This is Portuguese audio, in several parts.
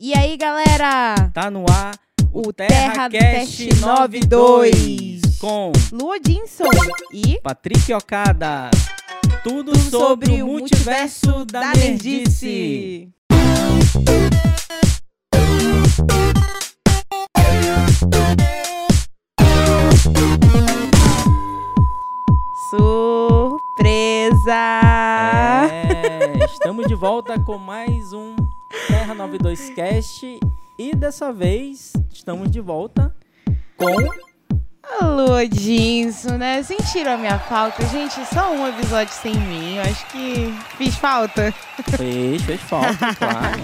E aí, galera? Tá no ar o TerraCast 92 com Lua Dinson e Patrick Okada. Tudo, sobre, o multiverso da, nerdice. Surpresa! É, estamos de volta com mais um Terra 92 Cast e dessa vez estamos de volta com Alô, Dinson, né? Sentiram a minha falta? Gente, só um episódio sem mim. Eu acho que fiz falta. Fez, fez falta, claro.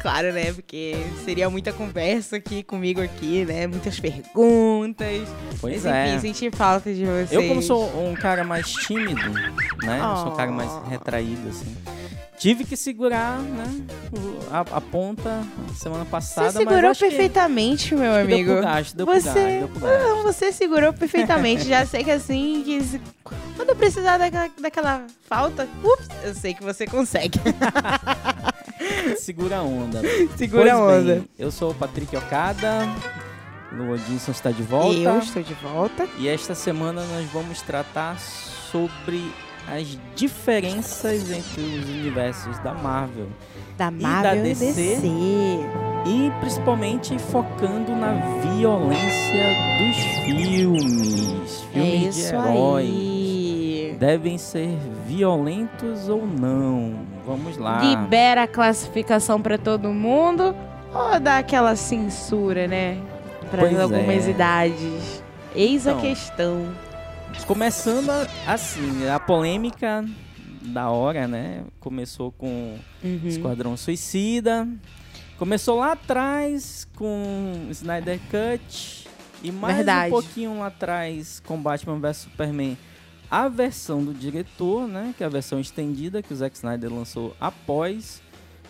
Claro, né? Porque seria muita conversa aqui comigo aqui, né? Muitas perguntas. Pois Mas, é. enfim, senti falta de vocês. Eu, como sou um cara mais tímido, né? Eu sou um cara mais Oh. retraído, assim. Tive que segurar, né? o- A, a ponta semana passada. Você mas segurou acho que- perfeitamente, meu amigo. Deu gasto, deu Você- gasto, deu gasto. Não, você segurou perfeitamente. Já sei que assim, que se- quando eu precisar daquela, daquela falta, ups, eu sei que você consegue. Segura a onda. Segura a onda. bem, eu sou o Patrick Okada. Lua Dinson está de volta. Eu estou de volta. E esta semana nós vamos tratar sobre as diferenças entre os universos da Marvel. Da da Marvel e DC? DC. E principalmente focando na violência dos filmes. É Filmes de isso heróis. aí. Devem ser violentos ou não? Vamos lá. Libera a classificação pra todo mundo ou dá aquela censura, né? Para algumas é. idades. Eis a Então, questão. Começando assim, a polêmica da hora, né? Começou com Uhum. Esquadrão Suicida. Começou lá atrás com Snyder Cut. E mais Verdade. um pouquinho lá atrás com Batman vs Superman. A versão do diretor, né? Que é a versão estendida que o Zack Snyder lançou após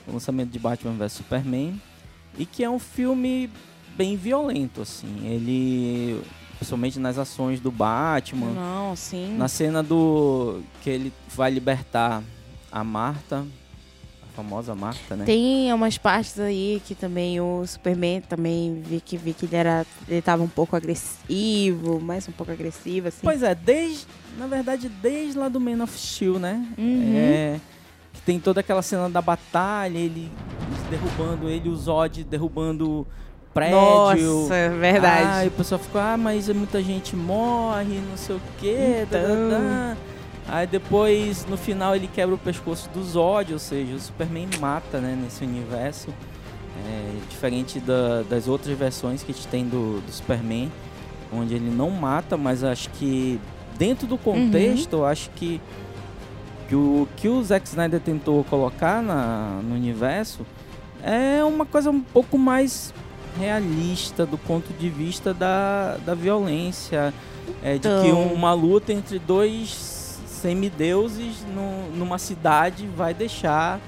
o lançamento de Batman vs Superman. E que é um filme bem violento, assim. Ele, principalmente nas ações do Batman. Não, sim. Na cena do que ele vai libertar a Marta, a famosa Marta, né? Tem umas partes aí que também o Superman também vi que, vi que ele era. Ele tava um pouco agressivo, mais um pouco agressivo, assim. Pois é, desde, na verdade, desde lá do Man of Steel, né? Uhum. É, que tem toda aquela cena da batalha, ele derrubando ele, o Zod derrubando prédio. Nossa, é verdade. E o pessoal ficou, ah, mas muita gente morre, não sei o quê. tá, tá, Então. tá. Aí depois, no final, ele quebra o pescoço do Zod, ou seja, o Superman mata, né, nesse universo. É, diferente da- das outras versões que a gente tem do, do Superman, onde ele não mata, mas acho que dentro do contexto, eu acho que, que o que o Zack Snyder tentou colocar na, no universo é uma coisa um pouco mais realista do ponto de vista da, da violência. É, de que Então. uma luta entre dois semideuses no, numa cidade vai deixar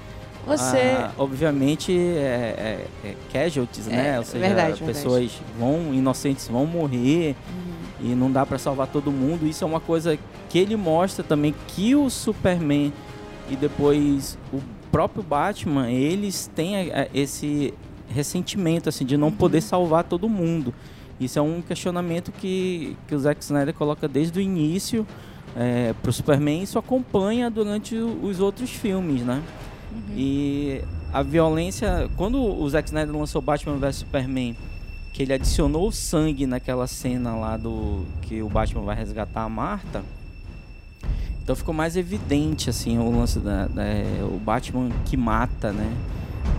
Você. ah, obviamente é, é, é casualties, É, né? Ou seja, verdade, verdade. pessoas vão inocentes vão morrer Uhum. e não dá pra salvar todo mundo. Isso é uma coisa que ele mostra também que o Superman e depois o próprio Batman, eles têm eh, esse ressentimento assim de não Uhum. poder salvar todo mundo. Isso é um questionamento que, que o Zack Snyder coloca desde o início é, pro Superman e isso acompanha durante o- os outros filmes, né? Uhum. E a violência, quando o Zack Snyder lançou Batman vs Superman, que ele adicionou o sangue naquela cena lá do que o Batman vai resgatar a Marta, então ficou mais evidente assim o lance da, da- é, o Batman que mata, né?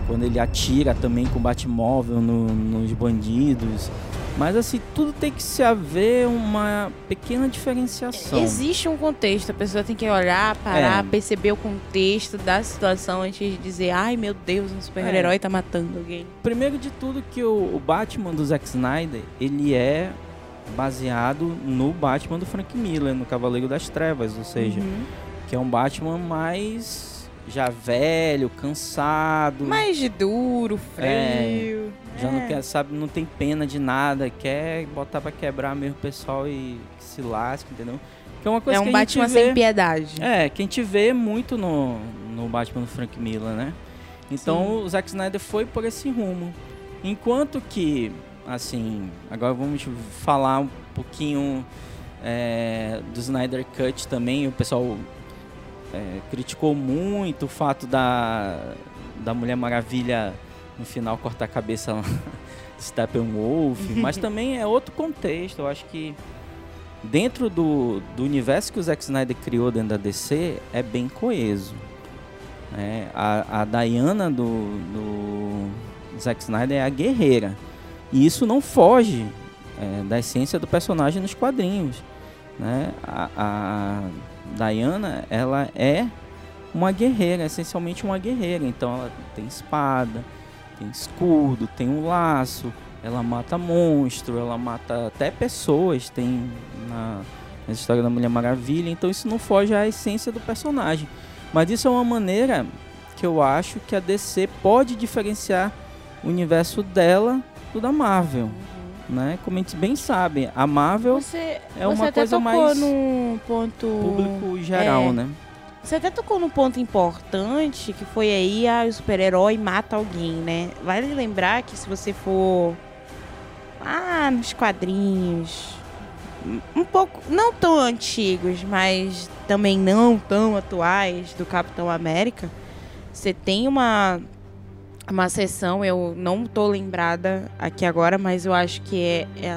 Quando ele atira também com o Batmóvel no- nos bandidos. Mas assim, tudo tem que se haver uma pequena diferenciação. Existe um contexto, a pessoa tem que olhar, parar, É. perceber o contexto da situação antes de dizer, ai meu Deus, um super-herói tá matando alguém. Primeiro de tudo que o, o Batman do Zack Snyder, ele é baseado no Batman do Frank Miller, no Cavaleiro das Trevas, ou seja, Uhum. que é um Batman mais já velho, cansado, Mais de duro, frio. já não É. quer, sabe, não tem pena de nada, quer botar pra quebrar mesmo o pessoal e que se lasca, entendeu? Que é uma coisa É que um a gente Batman vê, sem piedade. É, que a gente vê muito no, no Batman do Frank Miller, né? Então Sim. o Zack Snyder foi por esse rumo. Enquanto que, assim, agora vamos falar um pouquinho é, do Snyder Cut também. O pessoal é, criticou muito o fato da, da Mulher Maravilha no final cortar a cabeça Steppenwolf, mas também é outro contexto. Eu acho que dentro do, do universo que o Zack Snyder criou dentro da DC é bem coeso. É, a, a Diana do, do Zack Snyder é a guerreira. E isso não foge é, da essência do personagem nos quadrinhos. Né? A, a Diana, ela é uma guerreira, essencialmente uma guerreira. Então ela tem espada, tem escudo, tem um laço, ela mata monstro, ela mata até pessoas, tem na, na história da Mulher Maravilha. Então isso não foge à essência do personagem. Mas isso é uma maneira que eu acho que a DC pode diferenciar o universo dela do da Marvel. Né? Como a gente bem sabe, a Marvel você, é uma coisa mais num ponto público geral, é, né? Você até tocou num ponto importante que foi aí a o super-herói mata alguém, né? Vale lembrar que se você for ah, nos quadrinhos um pouco não tão antigos, mas também não tão atuais do Capitão América, você tem uma uma sessão, eu não tô lembrada aqui agora, mas eu acho que é, é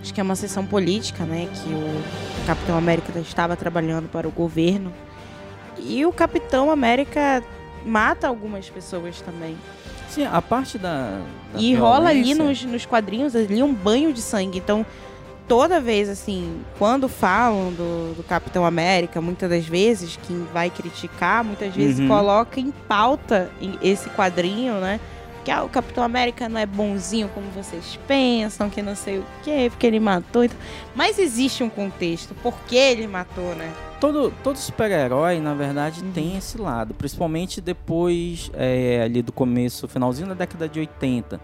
acho que é uma sessão política, né, que o Capitão América estava trabalhando para o governo. E o Capitão América mata algumas pessoas também. Sim, a parte da. da e rola ali nos, nos quadrinhos ali um banho de sangue. Então, toda vez, assim, quando falam do, do Capitão América, muitas das vezes, quem vai criticar, muitas vezes uhum. coloca em pauta esse quadrinho, né? Que ah, o Capitão América não é bonzinho como vocês pensam, que não sei o quê, porque ele matou. Mas existe um contexto, por que ele matou, né? Todo, todo super-herói, na verdade, uhum. tem esse lado. Principalmente depois, é, ali do começo, finalzinho da década de 80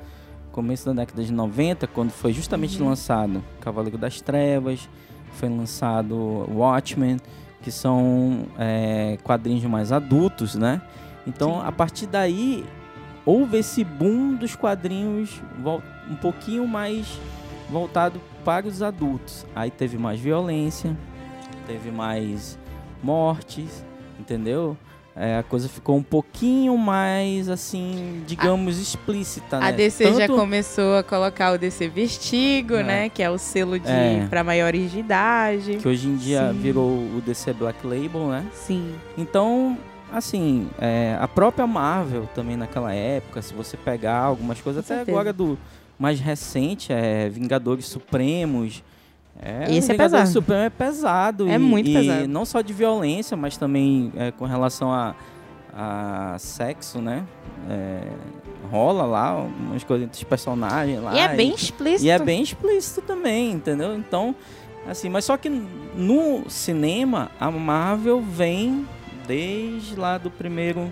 começo da década de 90, quando foi justamente uhum. lançado Cavaleiro das Trevas, foi lançado Watchmen, que são é, quadrinhos mais adultos, né? Então, Sim. a partir daí, houve esse boom dos quadrinhos um pouquinho mais voltado para os adultos. Aí teve mais violência, teve mais mortes, entendeu? É, a coisa ficou um pouquinho mais, assim, digamos, a, explícita, né? A DC Tanto... já começou a colocar o DC Vestigo, é. né? Que é o selo de é. para maiores de idade. Que hoje em dia Sim. virou o DC Black Label, né? Sim. Então, assim, é, a própria Marvel também naquela época, se você pegar algumas coisas, Com até certeza. agora do mais recente, é Vingadores Supremos, é, Esse é pesado. Supremo é pesado. É e, muito e pesado. não só de violência, mas também é, com relação a, a sexo, né? É, rola lá umas coisas entre os personagens lá. E é bem explícito. E é bem explícito também, entendeu? Então, assim, mas só que no cinema, a Marvel vem desde lá do primeiro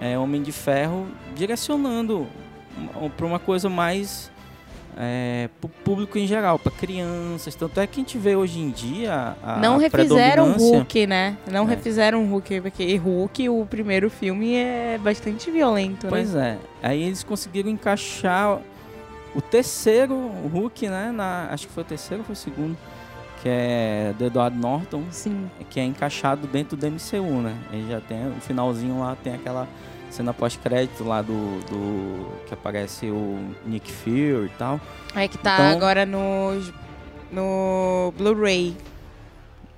é, Homem de Ferro direcionando para uma coisa mais é, para o público em geral, para crianças. Tanto é que a gente vê hoje em dia a Não refizeram Hulk, né? Não é. refizeram Hulk, porque Hulk, o primeiro filme, é bastante violento, pois né? Pois é. Aí eles conseguiram encaixar o terceiro Hulk, né? Na, acho que foi o terceiro ou foi o segundo? Que é do Edward Norton. Sim. Que é encaixado dentro do MCU, né? Ele já tem o finalzinho lá, tem aquela cena pós-crédito lá do, do. que aparece o Nick Fury e tal. É que tá então, agora no. no Blu-ray.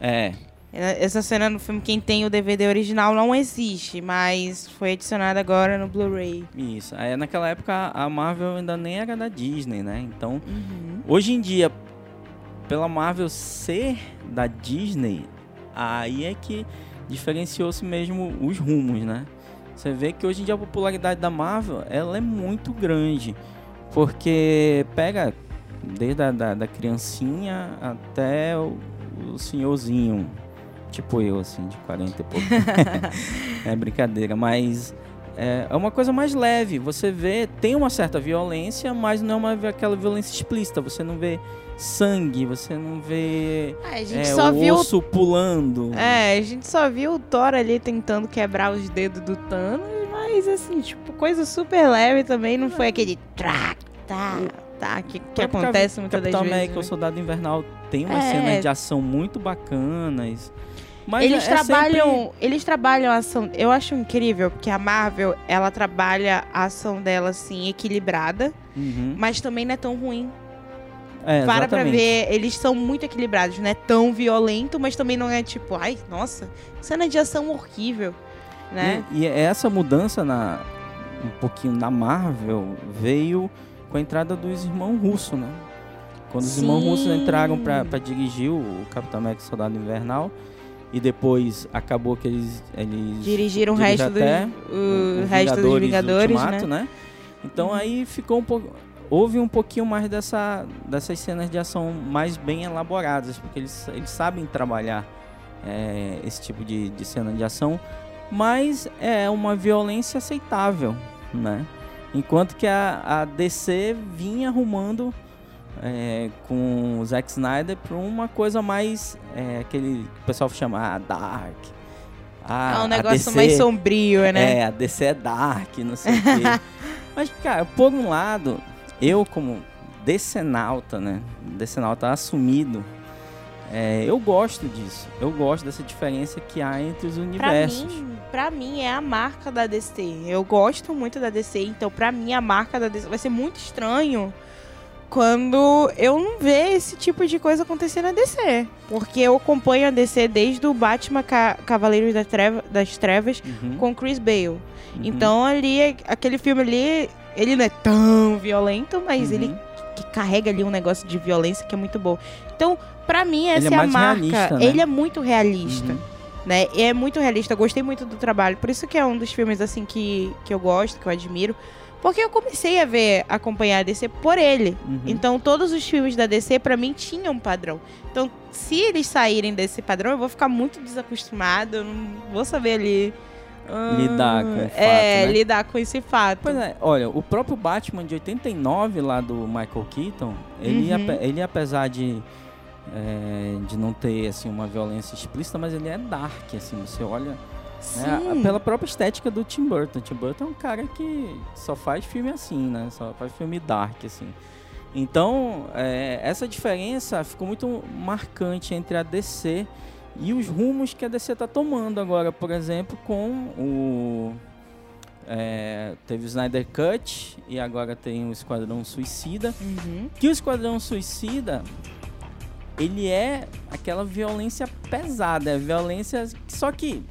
É. Essa cena no filme, quem tem o DVD original não existe, mas foi adicionada agora no Blu-ray. Isso. Aí naquela época a Marvel ainda nem era da Disney, né? Então, uhum. hoje em dia, pela Marvel ser da Disney, aí é que diferenciou-se mesmo os rumos, né? Você vê que hoje em dia a popularidade da Marvel ela é muito grande. Porque pega desde a da, da criancinha até o, o, senhorzinho. Tipo eu, assim, de 40 e pouco. é brincadeira, mas é, é, uma coisa mais leve. Você vê, tem uma certa violência, mas não é uma, aquela violência explícita. Você não vê sangue, você não vê é, a gente é, só o viu... osso pulando. É, a gente só viu o Thor ali tentando quebrar os dedos do Thanos, mas assim, tipo, coisa super leve também, não foi aquele tra, tá, tá, que, que acontece muitas das Capitão vezes. América, o né? Soldado Invernal tem umas É. cenas de ação muito bacanas. Mas Eles é- é trabalham, eles trabalham a ação. Eu acho incrível porque a Marvel, ela trabalha a ação dela assim equilibrada, sempre- Uhum. mas também não é tão ruim. É, Para pra ver, eles são muito equilibrados, não é tão violento, mas também não é tipo, ai, nossa, cena de ação horrível, né? E, e essa mudança na um pouquinho na Marvel veio com a entrada dos irmãos russos, né? Quando os irmãos Sim. russos entraram pra pra dirigir o Capitão América Soldado Invernal e depois acabou que eles eles Dirigiram o resto, dos, até o o resto dos Vingadores, Ultimato, né? né? Então aí ficou um pouco houve um pouquinho mais dessa dessas cenas de ação mais bem elaboradas, porque eles, eles sabem trabalhar é, esse tipo de, de cena de ação, mas é uma violência aceitável, né? Enquanto que a, a DC vinha arrumando é, com o Zack Snyder para uma coisa mais é, aquele que o pessoal chama ah, dark. Ah, É um negócio DC mais sombrio, né? é, a DC é dark, não sei o quê. Mas, cara, por um lado, eu como decenalta, né? Decenalta assumido, é, eu gosto disso. Eu gosto dessa diferença que há entre os Pra universos. mim, pra mim é a marca da DC. Eu gosto muito da DC, então pra mim a marca da DC vai ser muito estranho quando eu não ver esse tipo de coisa acontecer na DC. Porque eu acompanho a DC desde o Batman Ca Cavaleiros da Treva- das Trevas Uhum, com Chris Bale. uhum, Então ali, aquele filme ali, ele não é tão violento, mas uhum. ele carrega ali um negócio de violência que é muito bom. Então, pra mim, essa Ele é é, a marca. né? Ele é muito realista. Uhum. Né? E é muito realista. Eu gostei muito do trabalho. Por isso que é um dos filmes assim que, que eu gosto, que eu admiro. Porque eu comecei a ver, acompanhar a DC por ele. Uhum. Então, todos os filmes da DC, pra mim, tinham um padrão. Então, se eles saírem desse padrão, eu vou ficar muito desacostumada. Eu não vou saber ali. Ah, Lidar com o fato, É, né? lidar com esse fato. Pois é, olha, o próprio Batman de 89 lá do Michael Keaton, ele, Uhum. ele apesar de, é, de não ter assim uma violência explícita, mas ele é dark, assim, você olha né, pela própria estética do Tim Burton. Tim Burton é um cara que só faz filme assim, né? Só faz filme dark, assim. Então, é, essa diferença ficou muito marcante entre a DC e os rumos que a DC está tomando agora, por exemplo, com o. é, teve o Snyder Cut e agora tem o Esquadrão Suicida. Uhum. Que o Esquadrão Suicida, ele é aquela violência pesada, é violência. Só que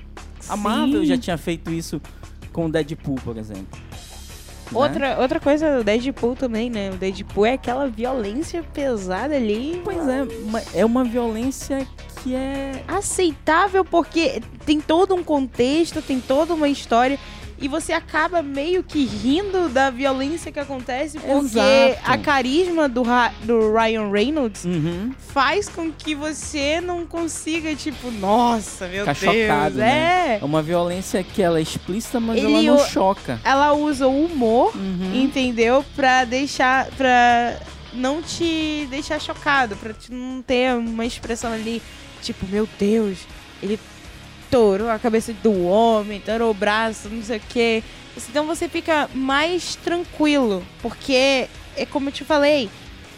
a Marvel Sim. já tinha feito isso com o Deadpool, por exemplo. Né? Outra, outra coisa do Deadpool também, né? O Deadpool é aquela violência pesada ali. Pois é, é uma violência que é. aceitável porque tem todo um contexto, tem toda uma história e você acaba meio que rindo da violência que acontece porque Exato. a carisma do, do Ryan Reynolds Uhum. faz com que você não consiga tipo, nossa, meu Deus, chocado, né? é. É uma violência que ela é explícita, mas Ele ela não choca. Ela usa o humor, Uhum. entendeu? Pra deixar pra não te deixar chocado, pra te não ter uma expressão ali tipo, meu Deus, ele torou a cabeça do homem, torou o braço, não sei o quê. Então você fica mais tranquilo, porque é como eu te falei,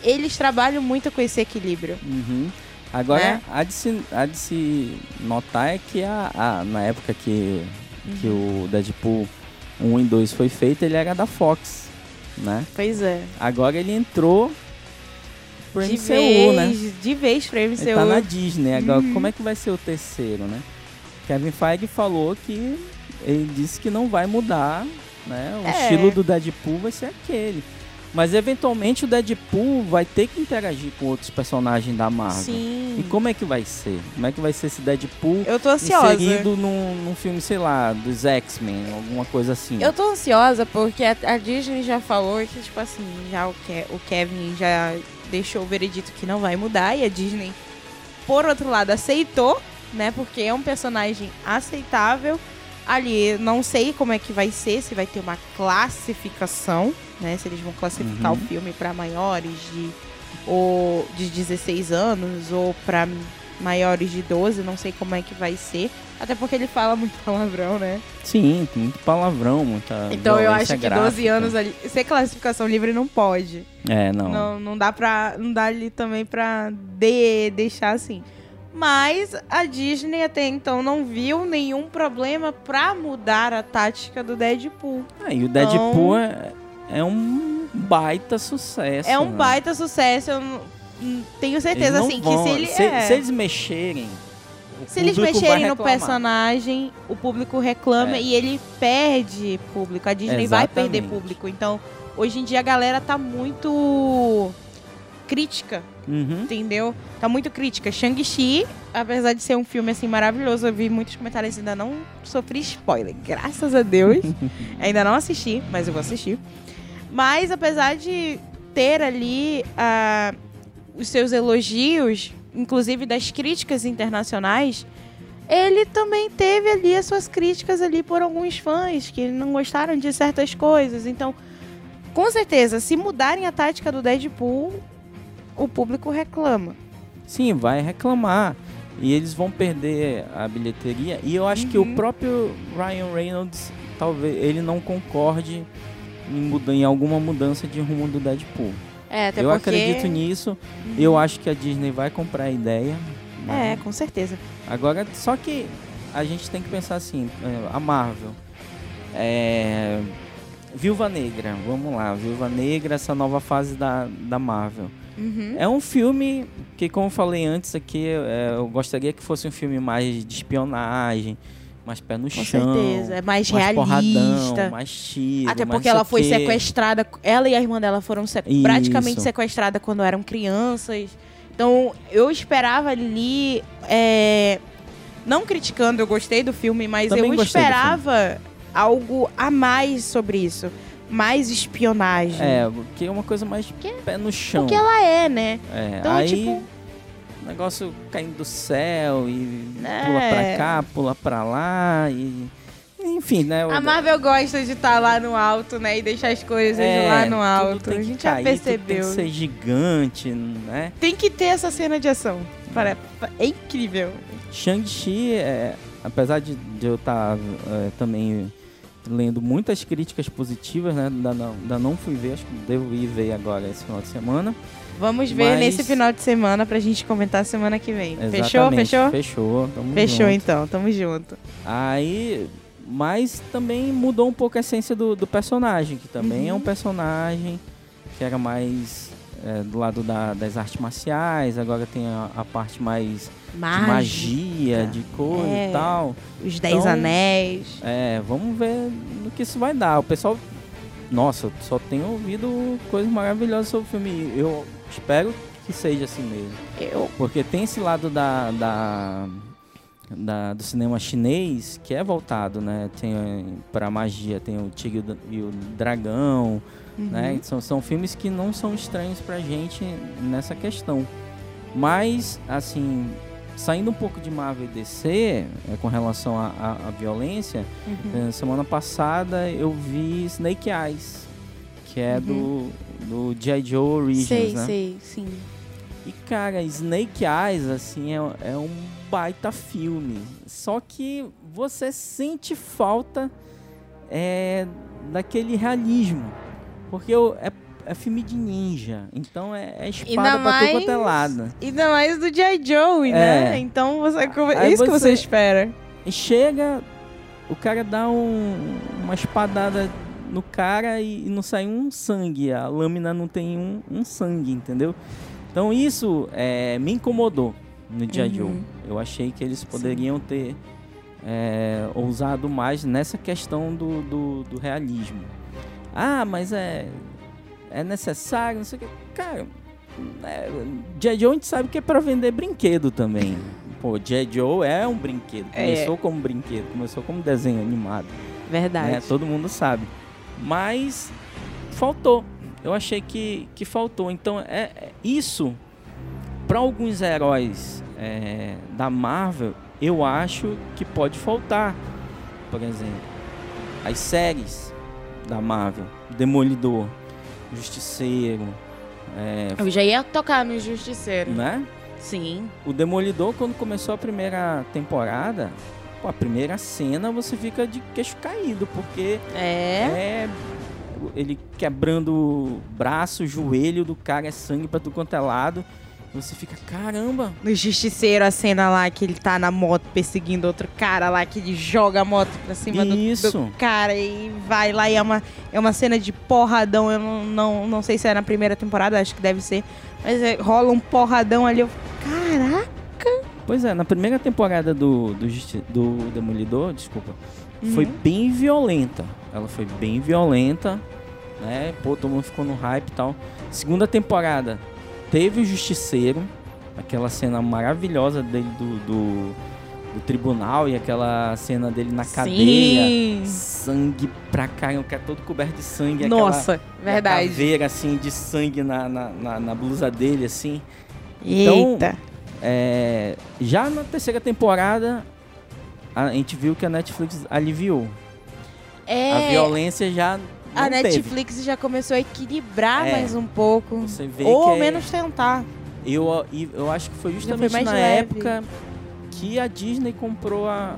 eles trabalham muito com esse equilíbrio. Uhum. Agora, Né? há, de se, há de se notar é que a, a- na época que, que Uhum. o Deadpool 1 e 2 foi feito, ele era da Fox, né? Pois é. Agora ele entrou pro De MCU, vez, né? de vez pra MCU. Ele tá na Disney. Agora, Uhum. como é que vai ser o terceiro, né? Kevin Feige falou que ele disse que não vai mudar, né? O É. estilo do Deadpool vai ser aquele. Mas eventualmente o Deadpool vai ter que interagir com outros personagens da Marvel. Sim. E como é que vai ser? Como é que vai ser esse Deadpool Eu tô ansiosa. inserido num, num filme, sei lá, dos X-Men, alguma coisa assim? Eu tô ansiosa porque a, a Disney já falou que, tipo assim, já o, Ke- o Kevin já deixou o veredito que não vai mudar e a Disney, por outro lado, aceitou, né? Porque é um personagem aceitável. Ali, não sei como é que vai ser, se vai ter uma classificação, né? Se eles vão classificar Uhum. o filme pra maiores de, ou de 16 anos ou pra maiores de 12, não sei como é que vai ser. Até porque ele fala muito palavrão, né? Sim, muito palavrão, muita Então eu acho que 12 gráfica. anos ali. Ser classificação livre não pode. É, não. Não, não dá pra. Não dá ali também pra de, deixar assim. Mas a Disney até então não viu nenhum problema pra mudar a tática do Deadpool. Ah, e o Deadpool é, é um baita sucesso. É um né? baita sucesso. Eu hum, tenho certeza, assim, vão- que se ele. se, é, se eles mexerem. se eles mexerem no personagem, o público reclama É. e ele perde público. A Disney vai perder Exatamente. público. Então, hoje em dia a galera tá muito crítica Uhum. entendeu? Tá muito crítica. Shang-Chi, apesar de ser um filme assim maravilhoso, eu vi muitos comentários ainda não sofri spoiler, graças a Deus. ainda não assisti, mas eu vou assistir. Mas apesar de ter ali ah, os seus elogios, inclusive das críticas internacionais, ele também teve ali as suas críticas ali por alguns fãs que não gostaram de certas coisas. Então, com certeza, se mudarem a tática do Deadpool, o público reclama. Sim, vai reclamar. E eles vão perder a bilheteria. E eu acho que o Uhum. próprio Ryan Reynolds, talvez, ele não concorde em, muda, em alguma mudança de rumo do Deadpool. É, até eu porque... acredito nisso. Eu acho que a Disney vai comprar a ideia. né? É, com certeza. Agora, só que a gente tem que pensar assim, é, a Marvel. É, Viúva Negra, vamos lá, Viúva Negra, essa nova fase da, da Marvel. Uhum. É um filme que, como eu falei antes aqui, é, eu gostaria que fosse um filme mais de espionagem, mais pé no Com chão. certeza. É mais, mais porradão, realista. mais tiro. Até porque ela foi sequestrada. Ela e a irmã dela foram se- praticamente sequestradas quando eram crianças. Então, eu esperava ali. é, Não criticando, eu gostei do filme, mas Também eu esperava algo a mais sobre isso. Mais espionagem. É, que é uma coisa mais pé no chão. Porque ela é, né? É, Então, aí tipo- o negócio caindo do céu e É. pula pra cá, pula pra lá e enfim, né? o- A Marvel gosta de estar lá no alto, né? E deixar as coisas é, lá no alto. A que gente cair, já tudo Tem percebeu. que ser gigante, né? Tem que ter essa cena de ação. Para- É incrível. Shang-Chi, é, apesar de, de eu estar também lendo muitas críticas positivas, né? Ainda não, ainda não fui ver, acho que devo ir ver agora esse final de semana. Vamos ver Mas- nesse final de semana pra gente comentar semana que vem. Fechou? Exatamente, Fechou? Fechou. tamo Fechou junto. então, tamo junto. Aí, mas também mudou um pouco a essência do, do personagem, que também é um Uhum. personagem que era mais é, do lado da- das artes marciais, agora tem a, a parte mais de magia, de coisa É. e tal. Os Dez Então- Anéis. É, vamos ver no que isso vai dar. O pessoal, nossa, eu só tenho ouvido coisas maravilhosas sobre o filme. Eu espero que seja assim mesmo. Eu. Porque tem esse lado da, da, da- do cinema chinês que é voltado, né? Tem eh, pra magia, tem o Tigre e o Dra- Dragão, né? São, são filmes que não são estranhos pra gente nessa questão. Mas, assim, saindo um pouco de Marvel e DC, eh, com relação à violência, Uhum. eh, semana passada eu vi Snake Eyes, que é do, do G.I. Joe Origins, Sei, né? sei, sim. E cara, Snake Eyes, assim, é, é um baita filme. Só que você sente falta é, daquele realismo. Porque o- é, é filme de ninja. Então é, é espada Ainda pra tudo mais- quanto é lado. Ainda mais do G.I. Joe, né? É. Então você. Aí isso que você- você espera. Chega, o cara dá um- uma espadada no cara e, e não sai um sangue. A lâmina não tem um, um sangue, entendeu? Então isso é, me incomodou no Dia Uhum. Joe. Eu achei que eles poderiam ter é, ousado mais nessa questão do, do, do realismo. Ah, mas é, é necessário, não sei o que. Cara, é, G.I. Joe a gente sabe que é pra vender brinquedo também. Pô, G.I. Joe é um brinquedo. É. Começou como brinquedo, começou como desenho animado. Verdade. né? Todo mundo sabe. Mas faltou. Eu achei que, que faltou. Então, é, é- isso, para alguns heróis é, da Marvel, eu acho que pode faltar. Por exemplo, as séries da Marvel: Demolidor, Justiceiro, é, Eu já ia tocar no Justiceiro. né? Sim. O Demolidor, quando começou a primeira temporada, pô, a primeira cena você fica de queixo caído, porque É. é ele quebrando o braço, o joelho do cara, é sangue pra tudo quanto é lado. Você fica, caramba, No Justiceiro, a cena lá que ele tá na moto perseguindo outro cara lá, que ele joga a moto pra cima do, Isso. do cara e vai lá e é uma, é uma cena de porradão. Eu não, não, não sei se é na primeira temporada, acho que deve ser. Mas é- rola um porradão ali. Eu, caraca! Pois é, na primeira temporada do, do, Justi- do Demolidor, desculpa, foi Uhum. bem violenta. Ela foi bem violenta, né? Pô, todo mundo ficou no hype e tal. Segunda temporada, teve o Justiceiro, aquela cena maravilhosa dele do, do, do tribunal e aquela cena dele na cadeia. Sim. Sangue pra caramba, que é todo coberto de sangue. aquela- Nossa, verdade. caveira, assim, de sangue na, na, na, na blusa dele, assim. Então, Eita. É, já na terceira temporada, a gente viu que a Netflix aliviou. É, A violência já a teve. Netflix já começou a equilibrar É. mais um pouco. Ou ao é- menos tentar. Eu, eu acho que foi foi justamente mais na leve. época que a Disney comprou a,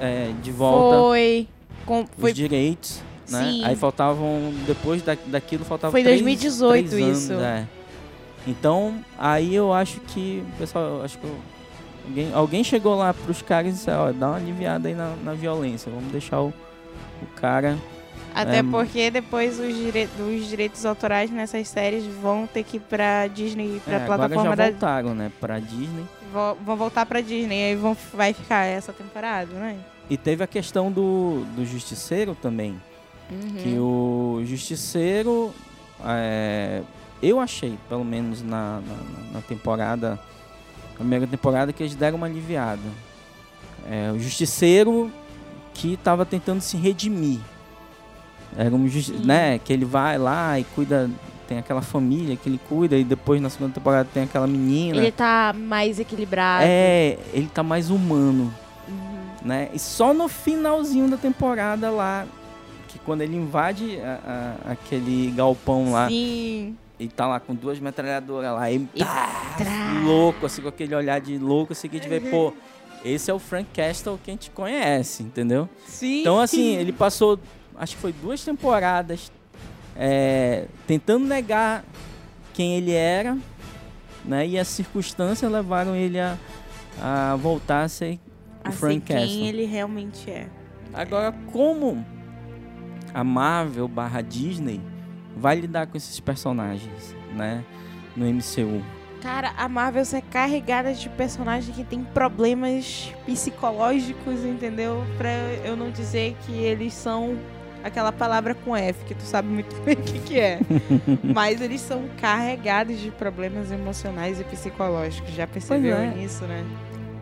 a- é, de volta Foi. Com, os foi direitos. Né? Aí faltavam, depois da, daquilo faltavam Foi três, 2018 três anos, isso. é. Então, aí eu acho que, pessoal, eu acho que eu- alguém, alguém chegou lá pros caras e disse, ó, dá uma aliviada aí na, na violência, vamos deixar o, o cara... Até É, porque depois os, os direitos autorais nessas séries vão ter que ir pra Disney, pra É, agora plataforma já da. voltaram, né, pra Disney. Vão, vão voltar pra Disney, aí vão, vai ficar essa temporada, né? E teve a questão do, do Justiceiro também, Uhum. que o Justiceiro, é, eu achei, pelo menos na, na, na temporada, na primeira temporada, que eles deram uma aliviada. É, o Justiceiro que estava tentando se redimir. Um justi Sim. né, que ele vai lá e cuida, tem aquela família que ele cuida, e depois na segunda temporada tem aquela menina. Ele tá mais equilibrado. É, ele tá mais humano Uhum. né? E só no finalzinho da temporada lá, que quando ele invade a- a- aquele galpão lá, Sim. ele tá lá com duas metralhadoras lá, e E tá Tra- louco, assim, com aquele olhar de louco, assim, que a gente vê, pô, esse é o Frank Castle que a gente conhece, entendeu? Sim. Então, assim, ele passou, acho que foi duas temporadas é, tentando negar quem ele era, né? E as circunstâncias levaram ele a, a voltar a ser o Frank quem Castle. ele realmente é. Agora, como a Marvel barra Disney vai lidar com esses personagens, né? No MCU. Cara, a Marvel é carregada de personagens que tem problemas psicológicos, entendeu? Pra eu não dizer que eles são aquela palavra com F, que tu sabe muito bem o que, que é. Mas eles são carregados de problemas emocionais e psicológicos. Já percebeu é. nisso, né?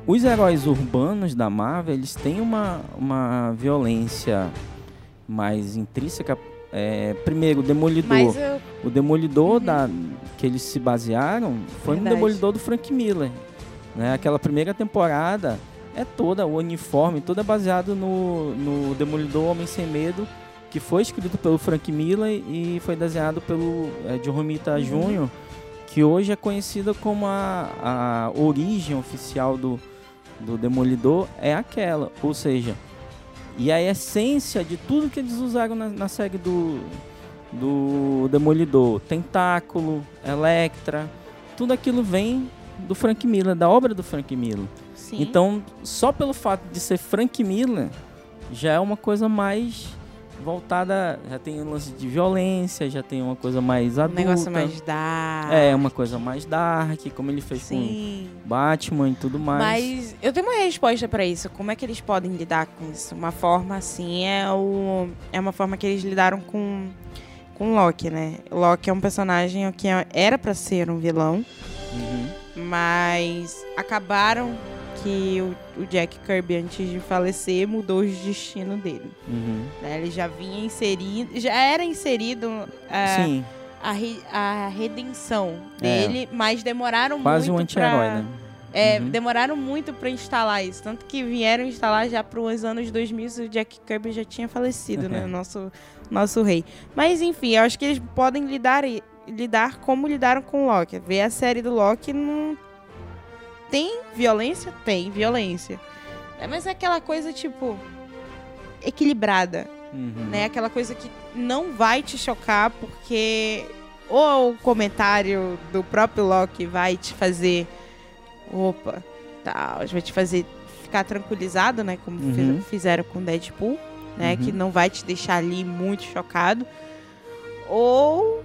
Os heróis urbanos da Marvel, eles têm uma, uma violência mais intrínseca. É, primeiro, o Demolidor. Eu. O Demolidor Uhum. da, que eles se basearam foi no Verdade. Demolidor do Frank Miller. Né? Aquela primeira temporada é toda, o uniforme, todo é baseado no, no Demolidor Homem Sem Medo, que foi escrito pelo Frank Miller e foi desenhado pelo é, John Romita Uhum. Jr., que hoje é conhecida como a, a origem oficial do, do Demolidor, é aquela. Ou seja, e a essência de tudo que eles usaram na, na série do, do Demolidor, Tentáculo, Electra, tudo aquilo vem do Frank Miller, da obra do Frank Miller. Sim. Então, só pelo fato de ser Frank Miller, já é uma coisa mais voltada, já tem um lance de violência, já tem uma coisa mais um adulta. negócio mais da. É, uma coisa mais dark, como ele fez Sim. com Batman e tudo mais. Mas eu tenho uma resposta pra isso. Como é que eles podem lidar com isso? Uma forma assim é o é uma forma que eles lidaram com com Loki, né? Loki é um personagem que era pra ser um vilão, Uhum. mas acabaram que o, o Jack Kirby antes de falecer mudou o destino dele. Uhum. né? Ele já vinha inserido, já era inserido Sim, a, re- a redenção É. dele, mas demoraram quase um muito anti-herói, pra... né? É, Uhum. demoraram muito pra instalar isso. Tanto que vieram instalar já para os anos 2000 e o Jack Kirby já tinha falecido, né? Nosso, nosso rei. Mas enfim, eu acho que eles podem lidar, lidar como lidaram com o Loki. Ver a série do Loki não, tem violência? Tem violência. É, mas é aquela coisa, tipo, equilibrada, Uhum. né? Aquela coisa que não vai te chocar porque ou o comentário do próprio Loki vai te fazer opa, tal, vai te fazer ficar tranquilizado, né, como Uhum. fizeram com Deadpool, né, Uhum. que não vai te deixar ali muito chocado. Ou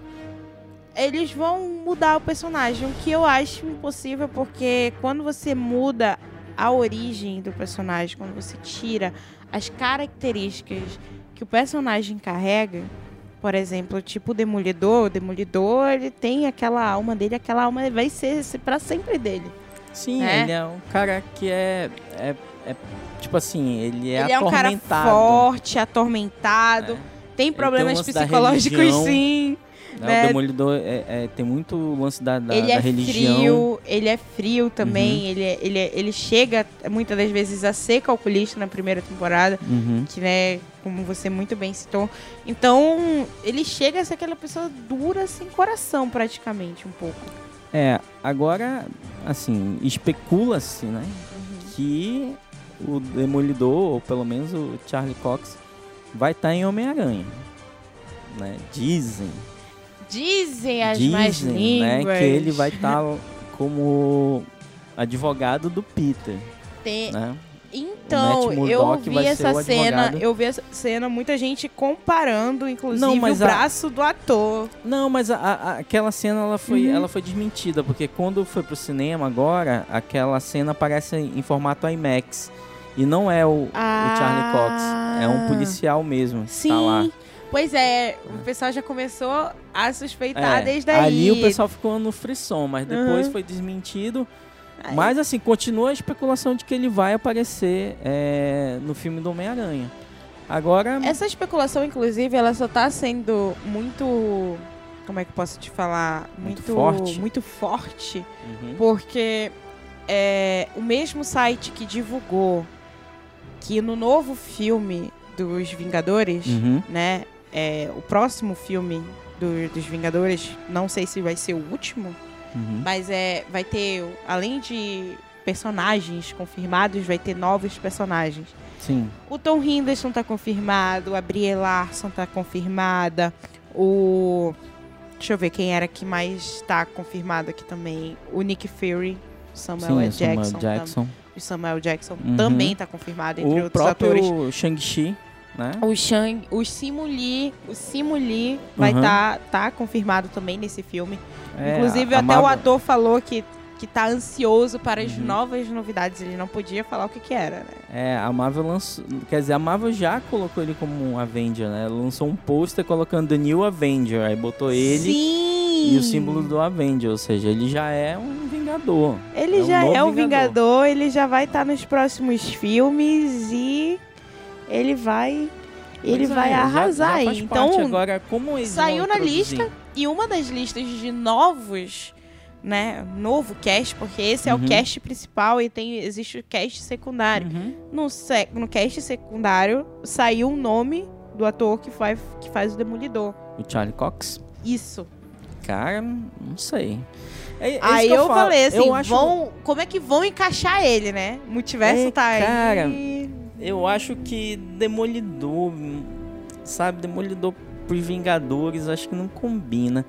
eles vão mudar o personagem, o que eu acho impossível porque quando você muda a origem do personagem, quando você tira as características que o personagem carrega, por exemplo, tipo o Demolidor, o Demolidor, ele tem aquela alma dele, aquela alma vai ser para sempre dele. Sim, né? ele é um cara que é, é, é- tipo assim, ele é ele é um cara atormentado. forte, atormentado, né? tem problemas da psicológicos sim. Né? né? O Demolidor é, é- tem muito lance da, da, ele da é religião. Uhum. frio, ele é frio também, ele, é- ele, é- ele chega muitas das vezes a ser calculista na primeira temporada, Uhum. que né, como você muito bem citou. Então, ele chega a ser aquela pessoa dura sem coração praticamente um pouco. É, agora, assim, especula-se, né, que o Demolidor, ou pelo menos o Charlie Cox, vai estar em Homem-Aranha. Né? Dizem, Dizem as mais dizem, né, línguas. que ele vai estar como advogado do Peter, Tem- né? Então, eu vi essa cena, eu vi essa cena, muita gente comparando, inclusive, Não, o a- braço do ator. Não, mas a- a- aquela cena ela foi, Uhum. ela foi desmentida, porque quando foi pro cinema agora, aquela cena aparece em formato IMAX. E não é o, o Charlie Cox, é um policial mesmo. Sim. Tá lá. Pois é, o pessoal já começou a suspeitar É, desde aí. ali o pessoal ficou no frisson, mas depois Uhum. foi desmentido. Aí- Mas assim, continua a especulação de que ele vai aparecer é, no filme do Homem-Aranha. Agora, Essa especulação, inclusive, ela só tá sendo muito. Como é que eu posso te falar? Muito forte? Muito forte. Uhum. Porque é, o mesmo site que divulgou que no novo filme dos Vingadores, Uhum. né? É, o próximo filme do- dos Vingadores, não sei se vai ser o último, Uhum. mas é, vai ter, além de personagens confirmados, vai ter novos personagens. Sim. O Tom Hiddleston tá confirmado, a Brie Larson tá confirmada, o... Deixa eu ver quem era que mais tá confirmado aqui também. O Nick Fury, Samuel Sim, o Samuel Jackson. Jackson. tam- O Samuel Jackson Uhum. também tá confirmado, entre O outros atores. próprio Shang-Chi, né? O Shang, o Simu Lee, o Simu Lee vai Uhum. estar tá, confirmado também nesse filme. É, Inclusive, a- a até o ator falou que, que tá ansioso para as Uhum. novas novidades. Ele não podia falar o que que era, né? É, a Marvel lançou. Quer dizer, a Marvel já colocou ele como um Avenger, né? Ela lançou um pôster colocando The New Avenger. Aí botou ele Sim! e o símbolo do Avenger. Ou seja, ele já é um Vingador. Ele É um já novo é o Vingador. Vingador, ele já vai estar nos próximos filmes e ele vai ele é, vai já- arrasar já aí. faz Então. Agora, como eles saiu na lista e uma das listas de novos, né, novo cast, porque esse é Uhum. o cast principal e tem existe o cast secundário. Uhum. No, sec- no cast secundário saiu o nome do ator que faz, que faz o Demolidor. O Charlie Cox? Isso. Cara, não sei. É, é Aí eu, falo. falei assim, eu acho, vão, como é que vão encaixar ele, né? Multiverso É, tá cara, aí. Eu acho que Demolidor, sabe, Demolidor pros Vingadores, acho que não combina.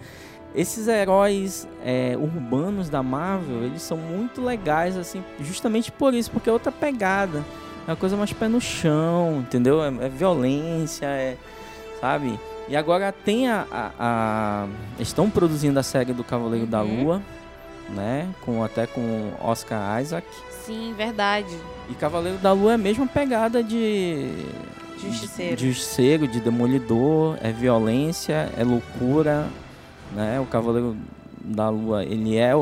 Esses heróis é, urbanos da Marvel, eles são muito legais, assim, justamente por isso, porque é outra pegada. É uma coisa mais pé no chão, entendeu? É, é violência, é, sabe? E agora tem a, a- a- Estão produzindo a série do Cavaleiro da Uhum. Lua, né? Com, até com Oscar Isaac. Sim, verdade. E Cavaleiro da Lua é a mesma pegada de. Justiceiro. De Justiceiro, de Demolidor, é violência, é loucura, né? O Cavaleiro da Lua, ele é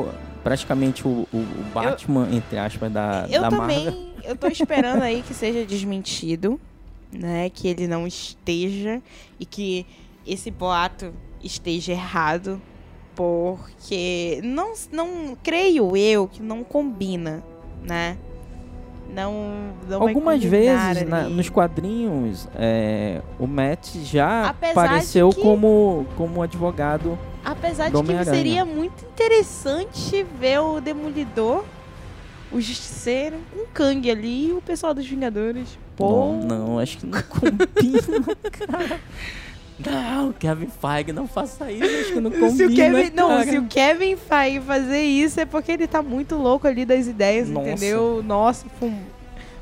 praticamente o, o- o Batman, entre aspas, da, Eu da também, Marvel. eu tô esperando aí que seja desmentido, né? Que ele não esteja e que esse boato esteja errado, porque não, não creio eu que não combina, né? Não, não Algumas vezes na- nos quadrinhos, é, o Matt já Apesar apareceu que- como, como advogado. Apesar de que seria muito interessante ver o Demolidor o Justiceiro, um Kang ali e o pessoal dos Vingadores. Pô. Não, não, acho que não combina, cara. Não, Kevin Feige, não faça isso, acho que não combina, se o Kevin, não, cara. se o Kevin Feige fazer isso é porque ele tá muito louco ali das ideias, Nossa. entendeu? Nossa, fum-